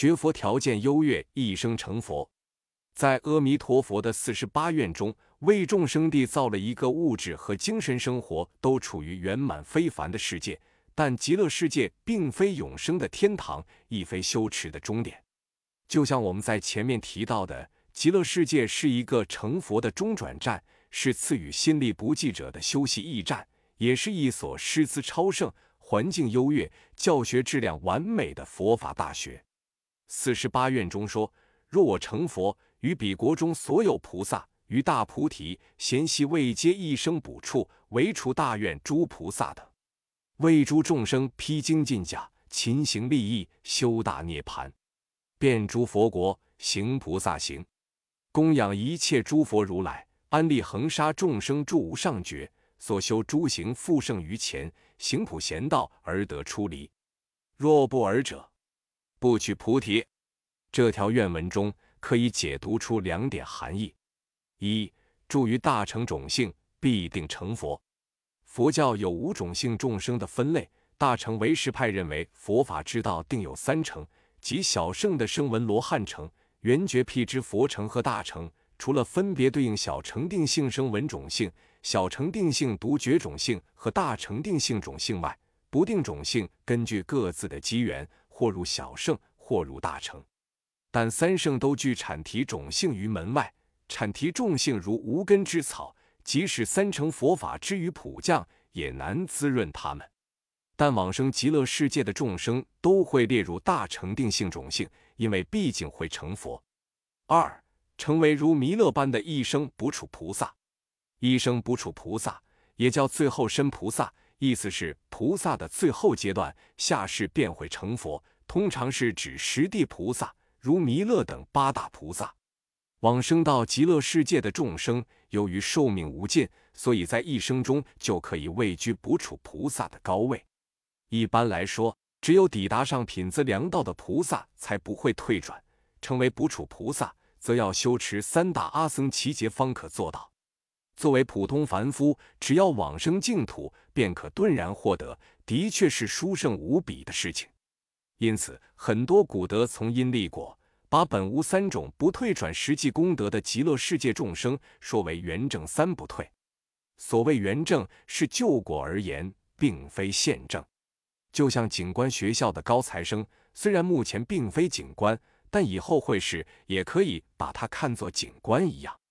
学佛条件优越，一生成佛。在阿弥陀佛的四十八愿中，为众生缔造了一个物质和精神生活都处于圆满非凡的世界。但极乐世界并非永生的天堂，亦非修持的终点。就像我们在前面提到的，极乐世界是一个成佛的中转站，是赐予心力不济者的休息驿站，也是一所师资超盛、环境优越、教学质量完美的佛法大学。四十八愿中说：“若我成佛，于彼国中所有菩萨，于大菩提贤习未皆一生补处，唯除大愿诸菩萨等。”为诸众生披荆进甲，勤行利益，修大涅盘，遍诸佛国行菩萨行，供养一切诸佛如来，安利恒沙众生住无上觉，所修诸行复胜于前，行普贤道而得出离。若不尔者，不取菩提。这条愿文中可以解读出两点含义：一，助于大乘种性，必定成佛。佛教有五种性众生的分类，大乘唯识派认为佛法之道定有三成，即小圣的声闻罗汉成、圆觉辟支佛成和大成。除了分别对应小乘定性声闻种性、小乘定性独觉种性和大乘定性种性外，不定种性根据各自的机缘，或入小圣，或入大成。但三圣都具产提种性于门外，产提众性如无根之草。即使三乘佛法之于普降，也难滋润他们。但往生极乐世界的众生都会列入大成定性种性，因为毕竟会成佛。二，成为如弥勒般的一生不处菩萨。一生不处菩萨也叫最后身菩萨，意思是菩萨的最后阶段，下世便会成佛。通常是指十地菩萨，如弥勒等八大菩萨。往生到极乐世界的众生，由于寿命无尽，所以在一生中就可以位居不处菩萨的高位。一般来说，只有抵达上品资良道的菩萨才不会退转，成为不处菩萨，则要修持三大阿僧祇劫方可做到。作为普通凡夫，只要往生净土，便可顿然获得，的确是殊胜无比的事情。因此，很多古德从因立果。把本无三种不退转实际功德的极乐世界众生说为圆正三不退。所谓圆正，是就果而言，并非现正。就像警官学校的高材生，虽然目前并非警官，但以后会是，也可以把他看作警官一样。